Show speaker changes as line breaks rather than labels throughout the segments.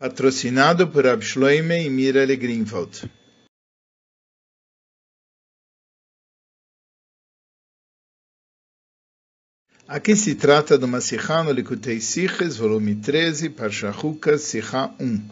Patrocinado por Abshloime e Mirelle Greenwald. Aqui se trata do Masihá no Likutei Siches, volume 13, Parsha Hukas, Sihá 1.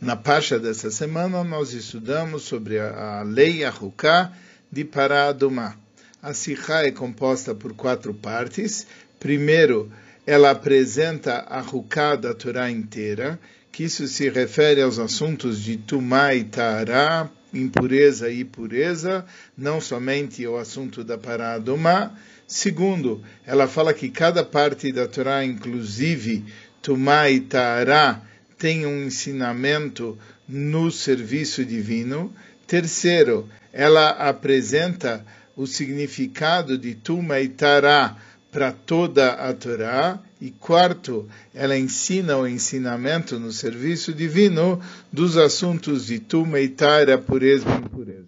Na Parsha dessa semana, nós estudamos sobre a, lei Ahuká de Paradumá. A Sihá é composta por quatro partes. Primeiro, ela apresenta a Huká da Torá inteira, que isso se refere aos assuntos de Tumá e Tará, impureza e pureza, não somente o assunto da Paradumá. Segundo, ela fala que cada parte da Torá, inclusive Tumá e Tará, tem um ensinamento no serviço divino. Terceiro, ela apresenta o significado de Tuma e Tará para toda a Torá. E quarto, ela ensina o ensinamento no serviço divino dos assuntos de Tuma e Tará, pureza e impureza.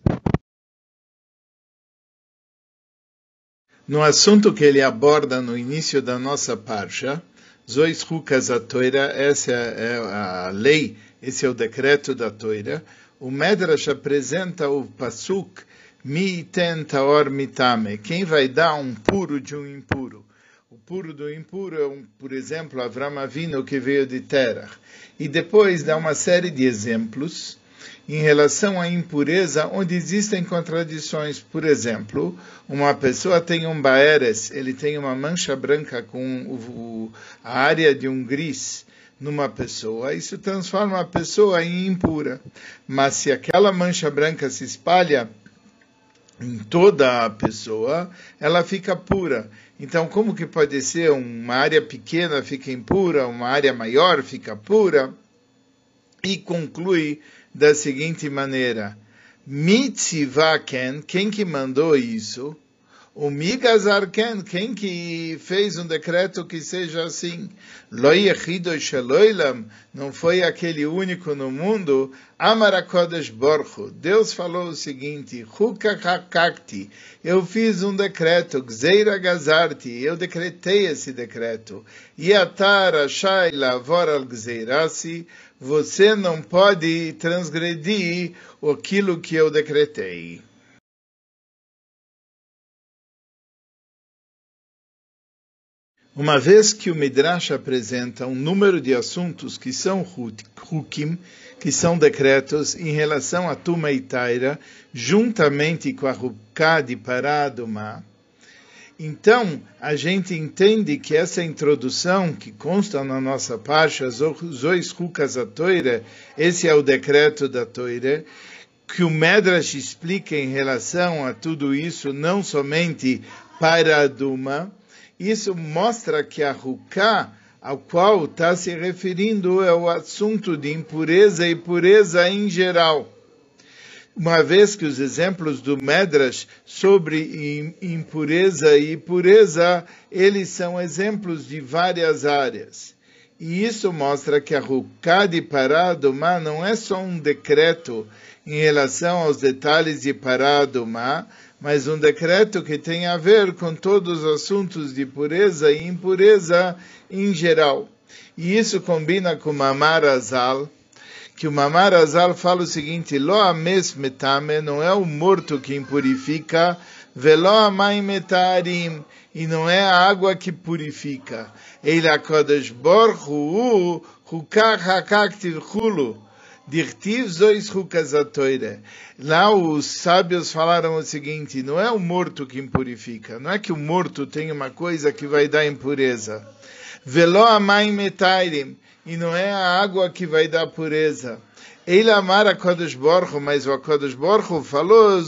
No assunto que ele aborda no início da nossa parsha, Zois Hukas a Toira, essa é a lei, esse é o decreto da Toira, o Medrash apresenta o Pasuk Mi iten taor mitame. Quem vai dar um puro de um impuro? O puro do impuro é, um, por exemplo, Avram Avinu que veio de Terah. E depois dá uma série de exemplos em relação à impureza, onde existem contradições. Por exemplo, uma pessoa tem um baeres, ele tem uma mancha branca com o, a área de um gris numa pessoa, isso transforma a pessoa em impura. Mas se aquela mancha branca se espalha em toda a pessoa, ela fica pura. Então, como que pode ser uma área pequena fica impura, uma área maior fica pura? E conclui da seguinte maneira: Mitzivaken, quem que mandou isso? O Migazarken, quem que fez um decreto que seja assim? Não foi aquele único no mundo. Amarakodesh Borcho, Deus falou o seguinte: Hukakakti, eu fiz um decreto, Gzeira Gazarti, eu decretei esse decreto. Yatara Shaila Voral Gzeirasi, você não pode transgredir aquilo que eu decretei. Uma vez que o Midrash apresenta um número de assuntos que são hukim, que são decretos, em relação a Tuma e Taira, juntamente com a Ruká de Paraduma, então a gente entende que essa introdução que consta na nossa Parsha, Zois Rukas a Toire, esse é o decreto da Toire, que o Medrash explica em relação a tudo isso, não somente para Duma, isso mostra que a Ruká, ao qual está se referindo, é o assunto de impureza e pureza em geral. Uma vez que os exemplos do Medrash sobre impureza e pureza, eles são exemplos de várias áreas. E isso mostra que a Ruká de Paradumá não é só um decreto em relação aos detalhes de Paradumá, mas um decreto que tem a ver com todos os assuntos de pureza e impureza em geral. E isso combina com Mamar Azal, que o Mamar Azal fala o seguinte, Lo ames metame, não é o morto que impurifica, velo amai metarim, e não é a água que purifica. Ele akodesh borhu, hukach hakak tirchulu, Dirtiv zois toire. Lá os sábios falaram o seguinte: não é o morto que impurifica, não é que o morto tem uma coisa que vai dar impureza. Velo metairim, e não é a água que vai dar pureza. Ele amar a Kodesh Borcho, mas o Kodesh Borcho falou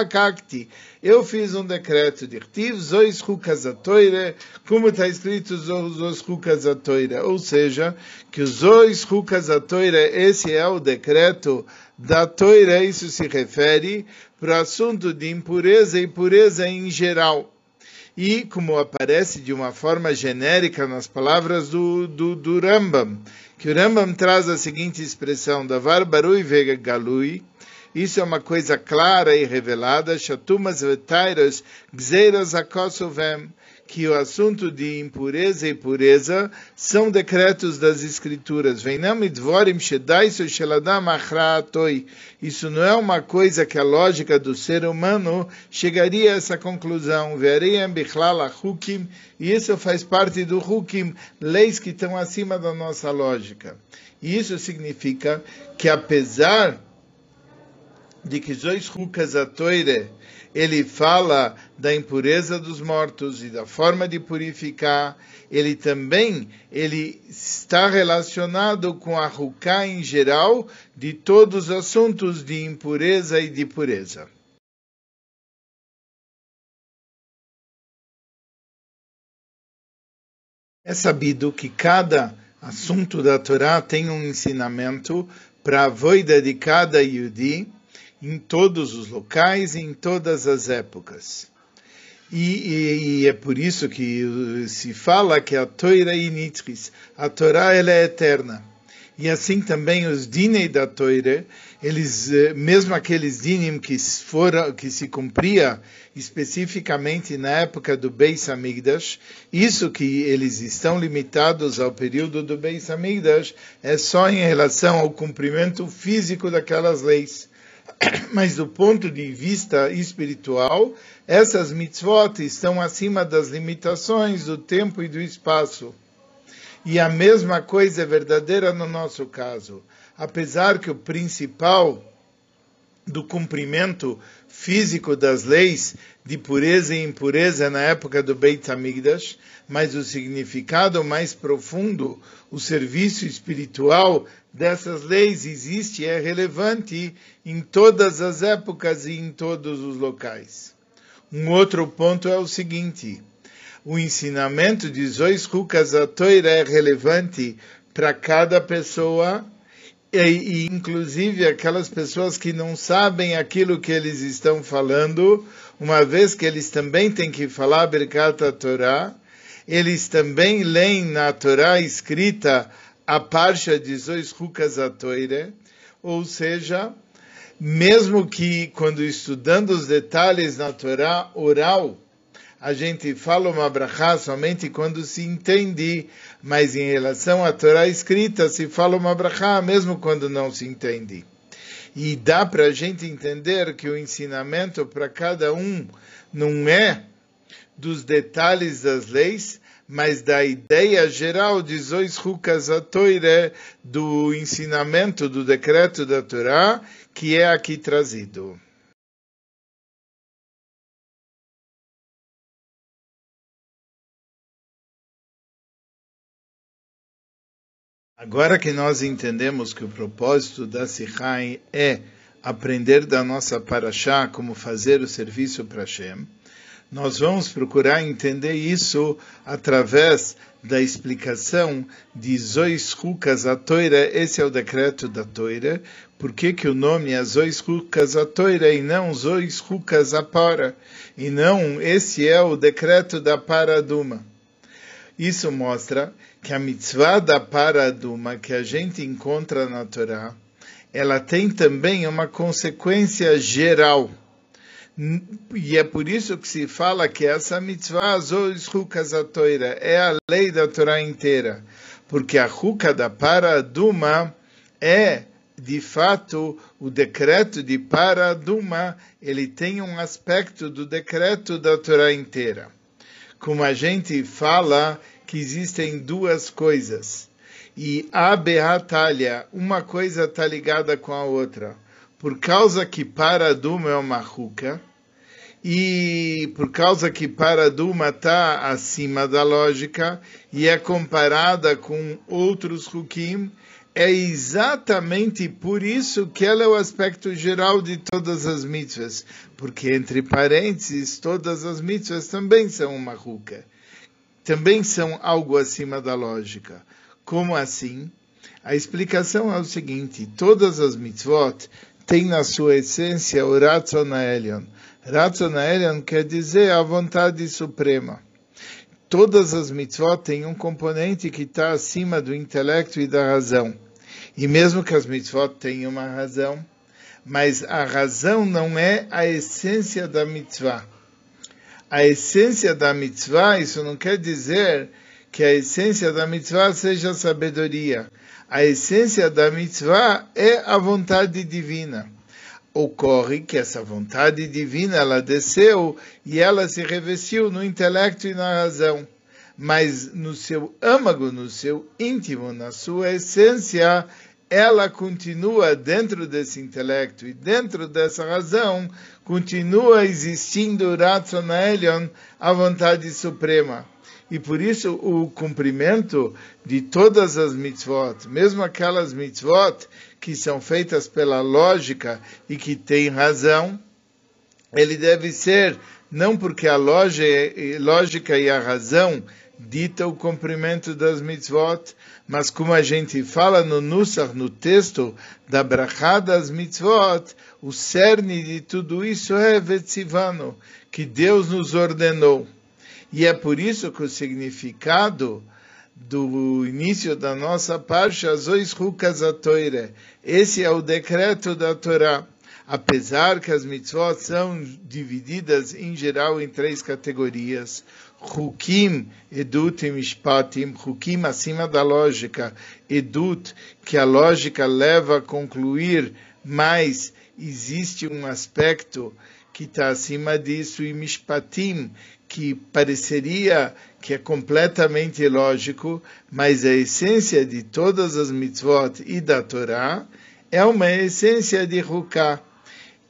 hakakti. Eu fiz um decreto de Rtiv, zois hukazatoire, como está escrito zois hukazatoire. Ou seja, que zois hukazatoire, esse é o decreto da toira, isso se refere para o assunto de impureza e pureza em geral. E como aparece de uma forma genérica nas palavras do, do, do Rambam, que o Rambam traz a seguinte expressão, Davar barui vega galui, isso é uma coisa clara e revelada. Shatumas vetairas gzeiras akosovem. que o assunto de impureza e pureza são decretos das escrituras. Isso não é uma coisa que a lógica do ser humano chegaria a essa conclusão. E isso faz parte do hukim, leis que estão acima da nossa lógica. E isso significa que apesar de que Zois Hukas Toire ele fala da impureza dos mortos e da forma de purificar, ele também ele está relacionado com a Ruká em geral de todos os assuntos de impureza e de pureza. É sabido que cada assunto da Torá tem um ensinamento para a voida de cada Yudi, em todos os locais e em todas as épocas. E, e, e, é por isso que se fala que a Torá é initris, a Torá ela é eterna. E assim também os dinei da Torá, eles, eh, mesmo aqueles dinim que, foram, que se cumpria especificamente na época do Beis Hamikdash, isso que eles estão limitados ao período do Beis Hamikdash é só em relação ao cumprimento físico daquelas leis. Mas do ponto de vista espiritual, essas mitzvot estão acima das limitações do tempo e do espaço. E a mesma coisa é verdadeira no nosso caso. Apesar que o principal do cumprimento físico das leis de pureza e impureza na época do Beit HaMikdash, mas o significado mais profundo, o serviço espiritual dessas leis existe e é relevante em todas as épocas e em todos os locais. Um outro ponto é o seguinte: o ensinamento de Zois Rukas Atoira é relevante para cada pessoa e, e, inclusive aquelas pessoas que não sabem aquilo que eles estão falando, uma vez que eles também têm que falar Birkat Torá, eles também leem na Torá escrita a Parsha de Zois Rukas Toire, ou seja, mesmo que quando estudando os detalhes na Torá oral, a gente fala uma brachá somente quando se entende, mas em relação à Torá escrita se fala uma brachá mesmo quando não se entende. E dá para a gente entender que o ensinamento para cada um não é dos detalhes das leis, mas da ideia geral de Zois Rukas Toire, do ensinamento do decreto da Torá, que é aqui trazido. Agora que nós entendemos que o propósito da Sichai é aprender da nossa Parashá como fazer o serviço para Hashem, nós vamos procurar entender isso através da explicação de Zois Rukas a Toira, esse é o decreto da Toira, por que, que o nome é Zois Rukas a Toira e não Zois Rukas a Para, e não esse é o decreto da Paraduma. Isso mostra que a mitzvah da paraduma que a gente encontra na Torá, ela tem também uma consequência geral. E é por isso que se fala que essa mitzvah é a lei da Torá inteira. Porque a ruka da paraduma é, de fato, o decreto de paraduma, ele tem um aspecto do decreto da Torá inteira como a gente fala que existem duas coisas. E a beatalha, uma coisa está ligada com a outra. Por causa que Paraduma é uma ruca, e por causa que Paraduma está acima da lógica e é comparada com outros rukim, é exatamente por isso que ela é o aspecto geral de todas as mitzvahs, porque entre parênteses, todas as mitzvahs também são uma ruca, também são algo acima da lógica. Como assim? A explicação é o seguinte: todas as mitzvot têm na sua essência o Ratzon Elion. Ratzon Elion quer dizer a vontade suprema todas as mitzvot têm um componente que está acima do intelecto e da razão. E mesmo que as mitzvot tenham uma razão, mas a razão não é a essência da mitzvah. A essência da mitzvah, isso não quer dizer que a essência da mitzvah seja sabedoria. A essência da mitzvah é a vontade divina. Ocorre que essa vontade divina ela desceu e ela se revestiu no intelecto e na razão. Mas no seu âmago, no seu íntimo, na sua essência, ela continua dentro desse intelecto e dentro dessa razão, continua existindo Ratzon Elion, a vontade suprema. E por isso o cumprimento de todas as mitzvot, mesmo aquelas mitzvot que são feitas pela lógica e que têm razão, ele deve ser não porque a lógica e a razão dita o cumprimento das mitzvot, mas como a gente fala no Nusach, no texto da Brachá das mitzvot, o cerne de tudo isso é Vetzivano, que Deus nos ordenou. E é por isso que o significado do início da nossa Parsha, Zois Rukas Toire, esse é o decreto da Torá. Apesar que as mitzvot são divididas em geral em três categorias, Hukim, Edut e Mishpatim, Hukim acima da lógica, Edut, que a lógica leva a concluir, mas existe um aspecto que está acima disso, e Mishpatim, que pareceria que é completamente lógico, mas a essência de todas as mitzvot e da Torá é uma essência de Huká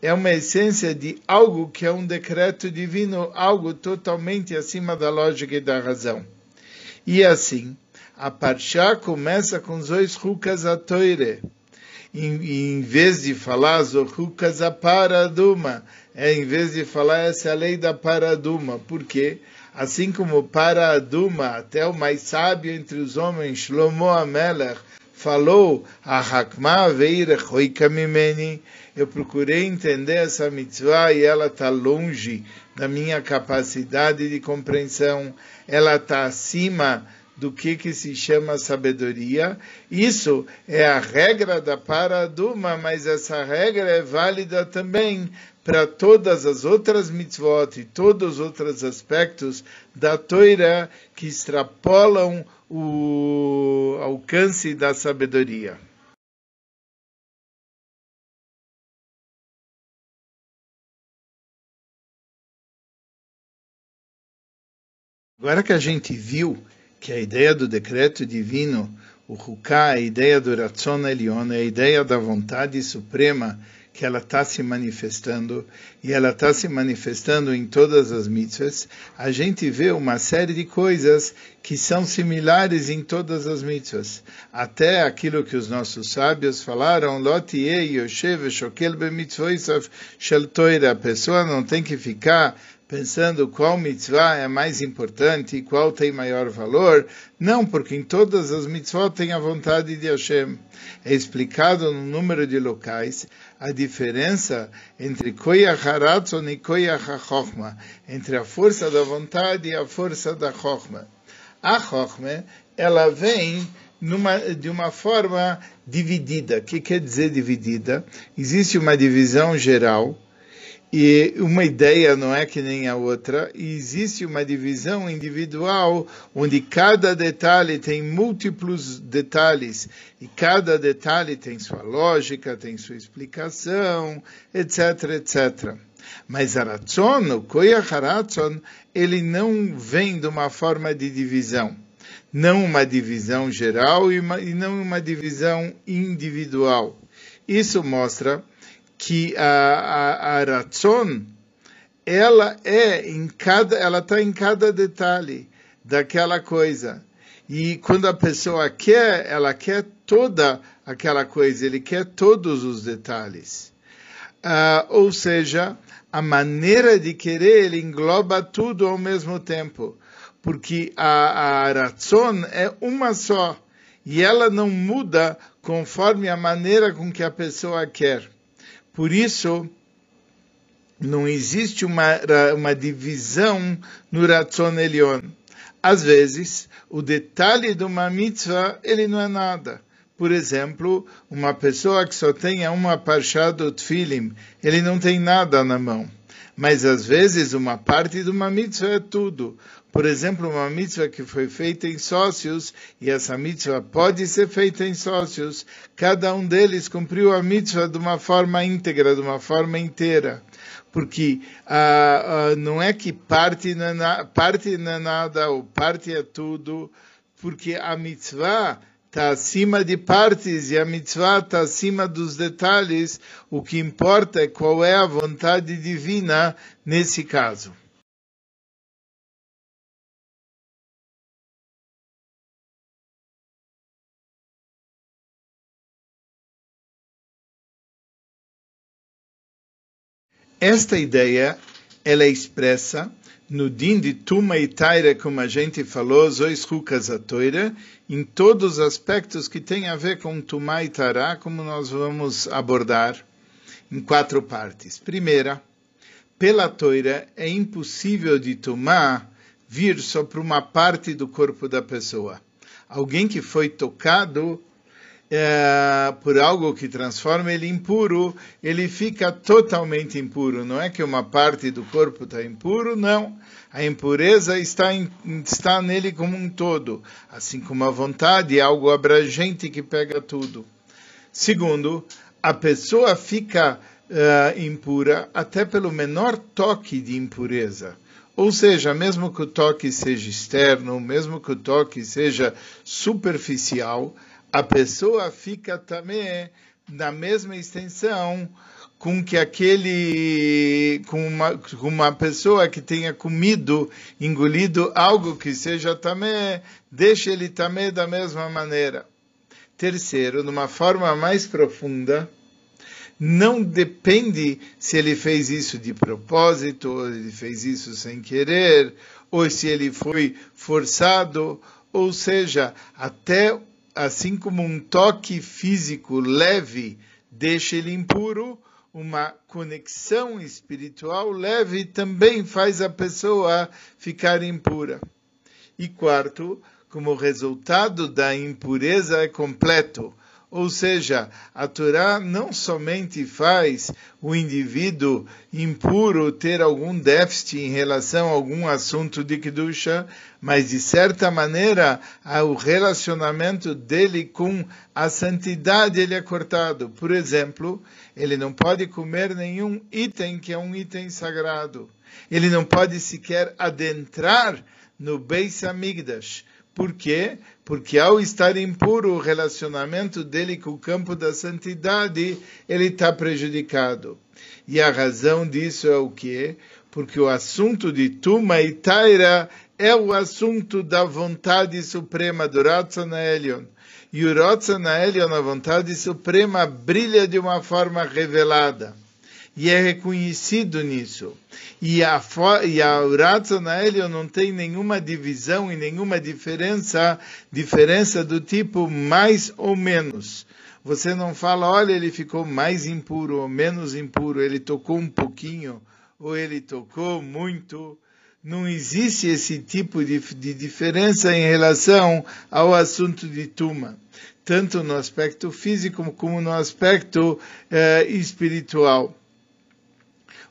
é uma essência de algo que é um decreto divino, algo totalmente acima da lógica e da razão. E assim, a Parshá começa com dois rukas a toire. Em, em vez de falar rukas a paraduma, é em vez de falar essa é a lei da paraduma. Por quê? Assim como paraduma, até o mais sábio entre os homens, Shlomo Amelech, falou, a Hakma veire mimeni, eu procurei entender essa mitzvah e ela está longe da minha capacidade de compreensão, ela está acima do que, que se chama sabedoria. Isso é a regra da paraduma, mas essa regra é válida também para todas as outras mitzvot e todos os outros aspectos da Torá que extrapolam o alcance da sabedoria. Agora que a gente viu que a ideia do decreto divino, o Huká, a ideia do Ratzon Elion, a ideia da vontade suprema, que ela está se manifestando, e ela está se manifestando em todas as mitzvahs, a gente vê uma série de coisas que são similares em todas as mitzvahs. Até aquilo que os nossos sábios falaram, Lotie Yoshev Shokel Shel A pessoa não tem que ficar pensando qual mitzvah é mais importante e qual tem maior valor. Não, porque em todas as mitzvot tem a vontade de Hashem. É explicado no número de locais a diferença entre Koyach Haratzon e Koyach HaChochma, entre a força da vontade e a força da Chochma. A Chochma, ela vem numa, de uma forma dividida. O que quer dizer dividida? Existe uma divisão geral, e uma ideia não é que nem a outra, e existe uma divisão individual onde cada detalhe tem múltiplos detalhes, e cada detalhe tem sua lógica, tem sua explicação, etc, etc. Mas a Ratzon, o Koyach ele não vem de uma forma de divisão. Não uma divisão geral e, uma, e não uma divisão individual. Isso mostra que a, a, a ela é em cada, ela está em cada detalhe daquela coisa. E quando a pessoa quer, ela quer toda aquela coisa, ele quer todos os detalhes. Uh, ou seja, a maneira de querer, ele engloba tudo ao mesmo tempo. Porque a, a Ratzon é uma só. E ela não muda conforme a maneira com que a pessoa quer. Por isso, não existe uma, uma divisão no Ratzon Elion. Às vezes, o detalhe de uma mitzvah, ele não é nada. Por exemplo, uma pessoa que só tenha uma parchá do tfilim, ele não tem nada na mão. Mas às vezes uma parte de uma mitzvah é tudo. Por exemplo, uma mitzvah que foi feita em sócios, e essa mitzvah pode ser feita em sócios, cada um deles cumpriu a mitzvah de uma forma íntegra, de uma forma inteira. Porque ah, ah, não é que parte não é, parte não é nada, ou parte é tudo, porque a mitzvah está acima de partes e a mitzvah está acima dos detalhes. O que importa é qual é a vontade divina nesse caso. Esta ideia ela é expressa no din de Tuma e Taira, como a gente falou, Zois Rukas a Toira, em todos os aspectos que têm a ver com Tuma e Tará, como nós vamos abordar em quatro partes. Primeira, pela Toira é impossível de Tuma vir só para uma parte do corpo da pessoa. Alguém que foi tocado é, por algo que transforma ele impuro, ele fica totalmente impuro. Não é que uma parte do corpo está impuro, não. A impureza está, em, está nele como um todo, assim como a vontade é algo abrangente que pega tudo. Segundo, a pessoa fica uh, impura até pelo menor toque de impureza. Ou seja, mesmo que o toque seja externo, mesmo que o toque seja superficial, a pessoa fica também na mesma extensão com que aquele com uma, com uma pessoa que tenha comido, engolido algo que seja também, deixa ele também da mesma maneira. Terceiro, numa forma mais profunda, não depende se ele fez isso de propósito, ou ele fez isso sem querer, ou se ele foi forçado, ou seja, até assim como um toque físico leve deixa ele impuro, uma conexão espiritual leve também faz a pessoa ficar impura. E quarto, como resultado da impureza é completo, ou seja, a Torá não somente faz o indivíduo impuro ter algum déficit em relação a algum assunto de Kedusha, mas de certa maneira o relacionamento dele com a santidade ele é cortado. Por exemplo, ele não pode comer nenhum item que é um item sagrado. Ele não pode sequer adentrar no Beis Amigdash por quê? Porque ao estar impuro, o relacionamento dele com o campo da santidade, ele está prejudicado. E a razão disso é o quê? Porque o assunto de Tuma e Taira é o assunto da vontade suprema do Ratzon Elion. E o Ratzon Elion, a vontade suprema, brilha de uma forma revelada e é reconhecido nisso. E a, e a Ratzon Helio não tem nenhuma divisão e nenhuma diferença, diferença do tipo mais ou menos. Você não fala, olha, ele ficou mais impuro ou menos impuro, ele tocou um pouquinho ou ele tocou muito. Não existe esse tipo de, de diferença em relação ao assunto de Tuma, tanto no aspecto físico como no aspecto eh, espiritual.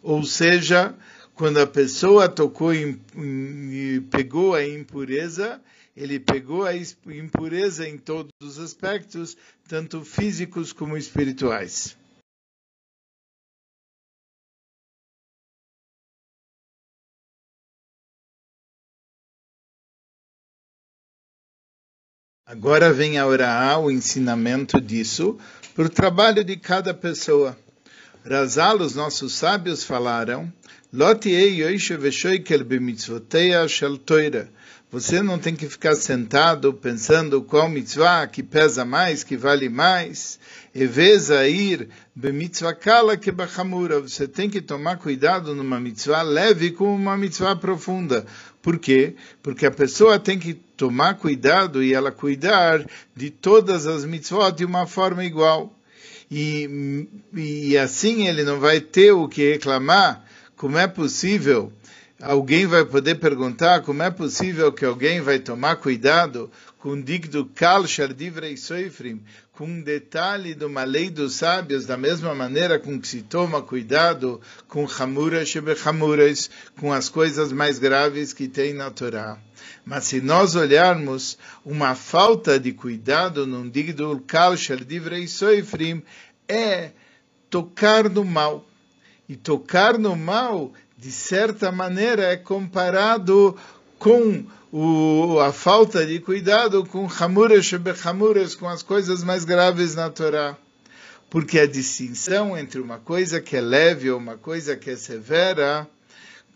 Ou seja, quando a pessoa tocou e pegou a impureza, ele pegou a impureza em todos os aspectos, tanto físicos como espirituais. Agora vem a orar o ensinamento disso para o trabalho de cada pessoa. Razal, os nossos sábios falaram, você não tem que ficar sentado pensando qual mitzvah que pesa mais, que vale mais. ir que. Você tem que tomar cuidado numa mitzvah leve com uma mitzvah profunda. Por quê? Porque a pessoa tem que tomar cuidado e ela cuidar de todas as mitzvot de uma forma igual e, e assim ele não vai ter o que reclamar. Como é possível alguém vai poder perguntar como é possível que alguém vai tomar cuidado com digdo kal shardivrei soifrim, com um detalhe de uma lei dos sábios, da mesma maneira com que se toma cuidado com hamura shebechamuras, com as coisas mais graves que tem na Torá. Mas se nós olharmos uma falta de cuidado num digdo kal shardivrei soifrim, é tocar no mal. E tocar no mal, de certa maneira, é comparado com o, a falta de cuidado com Hamuras Shebechamuras, com as coisas mais graves na Torá. Porque a distinção entre uma coisa que é leve ou uma coisa que é severa,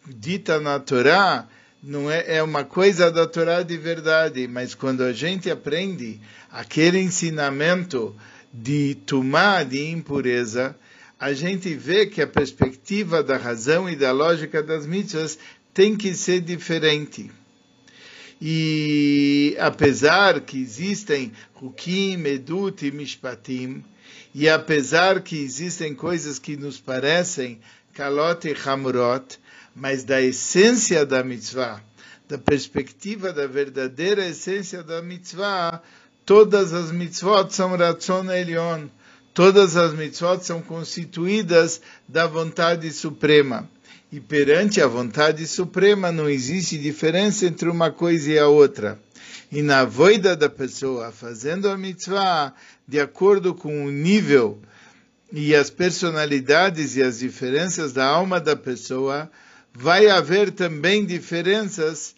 dita na Torá, não é, é uma coisa da Torá de verdade, mas quando a gente aprende aquele ensinamento de tumá, de impureza, a gente vê que a perspectiva da razão e da lógica das mitzvahs tem que ser diferente. E apesar que existem Hukim, Edut e Mishpatim, e apesar que existem coisas que nos parecem Kalot e Hamurot, mas da essência da mitzvah, da perspectiva da verdadeira essência da mitzvah, todas as mitzvot são Ratzon Elion, Todas as mitzvot são constituídas da vontade suprema. E perante a vontade suprema não existe diferença entre uma coisa e a outra. E na voida da pessoa, fazendo a mitzvah de acordo com o nível e as personalidades e as diferenças da alma da pessoa, vai haver também diferenças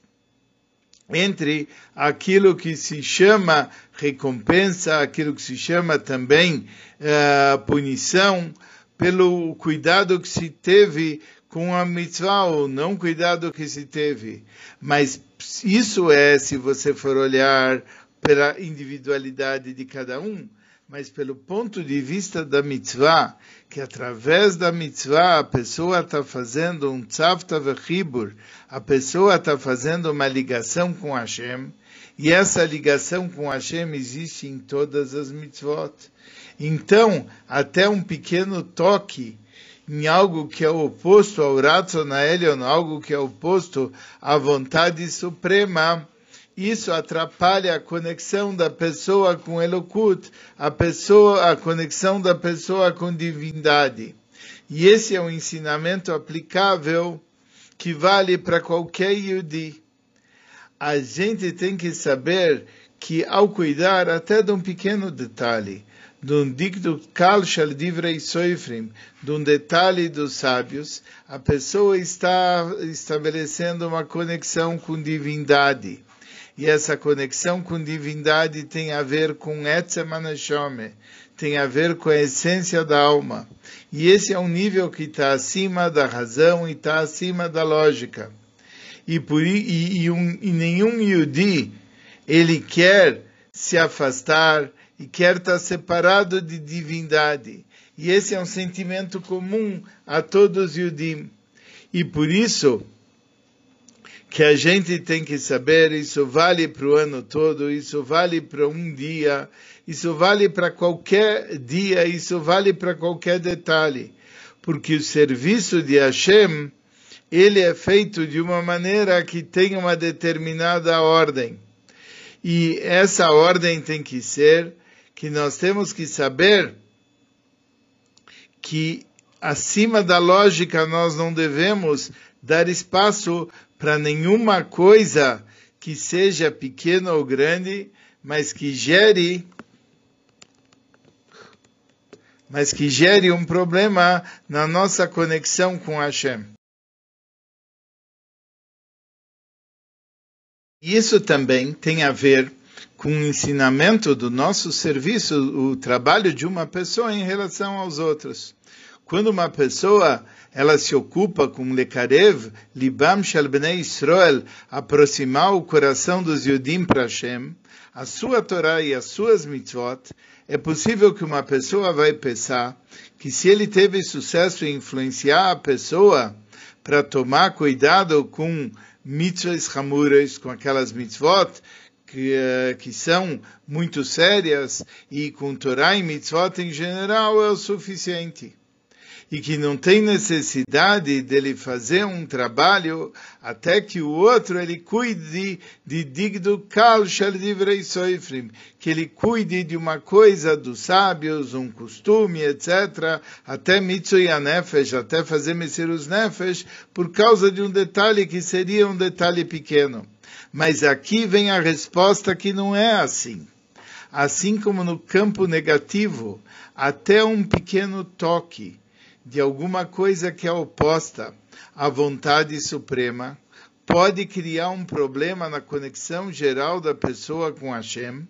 entre aquilo que se chama recompensa, aquilo que se chama também uh, punição, pelo cuidado que se teve com a mitzvah, ou não cuidado que se teve. Mas isso é, se você for olhar pela individualidade de cada um, mas pelo ponto de vista da mitzvah, que através da mitzvah a pessoa está fazendo um tzavta vechibur, a pessoa está fazendo uma ligação com Hashem, e essa ligação com Hashem existe em todas as mitzvot. Então, até um pequeno toque em algo que é oposto ao Ratzon algo que é oposto à vontade suprema, isso atrapalha a conexão da pessoa com Elokut, a pessoa, a conexão da pessoa com divindade. E esse é um ensinamento aplicável que vale para qualquer Yudi. A gente tem que saber que ao cuidar até de um pequeno detalhe, de um dicto kal shal divrei soifrim, de um detalhe dos sábios, a pessoa está estabelecendo uma conexão com divindade e essa conexão com divindade tem a ver com Etzem Anashome, tem a ver com a essência da alma. E esse é um nível que está acima da razão e está acima da lógica. E, por, e, e, um, e nenhum Yudi, ele quer se afastar e quer estar separado de divindade. E esse é um sentimento comum a todos os Yudim. E por isso, que a gente tem que saber, isso vale para o ano todo, isso vale para um dia, isso vale para qualquer dia, isso vale para qualquer detalhe. Porque o serviço de Hashem, ele é feito de uma maneira que tem uma determinada ordem. E essa ordem tem que ser que nós temos que saber que acima da lógica nós não devemos dar espaço para nenhuma coisa que seja pequena ou grande, mas que gere mas que gere um problema na nossa conexão com Hashem. Isso também tem a ver com o ensinamento do nosso serviço, o trabalho de uma pessoa em relação aos outros. Quando uma pessoa ela se ocupa com Lekarev, Libam Shel Bnei Israel, aproximar o coração dos Yudim para Hashem, a sua Torá e as suas mitzvot, é possível que uma pessoa vai pensar que se ele teve sucesso em influenciar a pessoa para tomar cuidado com mitzvahs hamuras, com aquelas mitzvot que, eh, que são muito sérias, e com Torá e mitzvot em geral é o suficiente. E que não tem necessidade dele fazer um trabalho até que o outro ele cuide de digdo kal shel divrei soifrim, que ele cuide de uma coisa dos sábios, um costume, etc., até mitzui nefesh, até fazer os nefesh, por causa de um detalhe que seria um detalhe pequeno. Mas aqui vem a resposta que não é assim. Assim como no campo negativo, até um pequeno toque de alguma coisa que é oposta à vontade suprema pode criar um problema na conexão geral da pessoa com Hashem,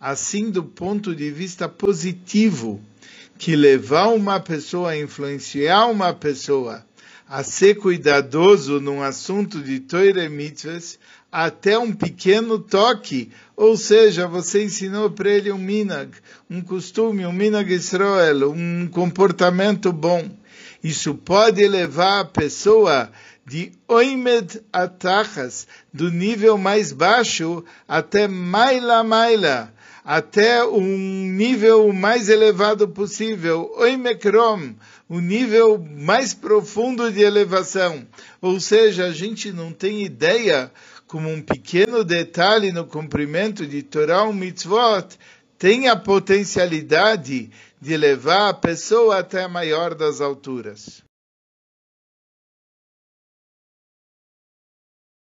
assim do ponto de vista positivo, que levar uma pessoa a influenciar uma pessoa a ser cuidadoso num assunto de Torah Mitzvahs, até um pequeno toque, ou seja, você ensinou para ele um minag, um costume, um minag Israel, um comportamento bom. Isso pode levar a pessoa de oimed atachas, do nível mais baixo até maila maila, até um nível mais elevado possível, oimekrom, o nível mais profundo de elevação. Ou seja, a gente não tem ideia como um pequeno detalhe no cumprimento de Torah e Mitzvot, tem a potencialidade de levar a pessoa até a maior das alturas.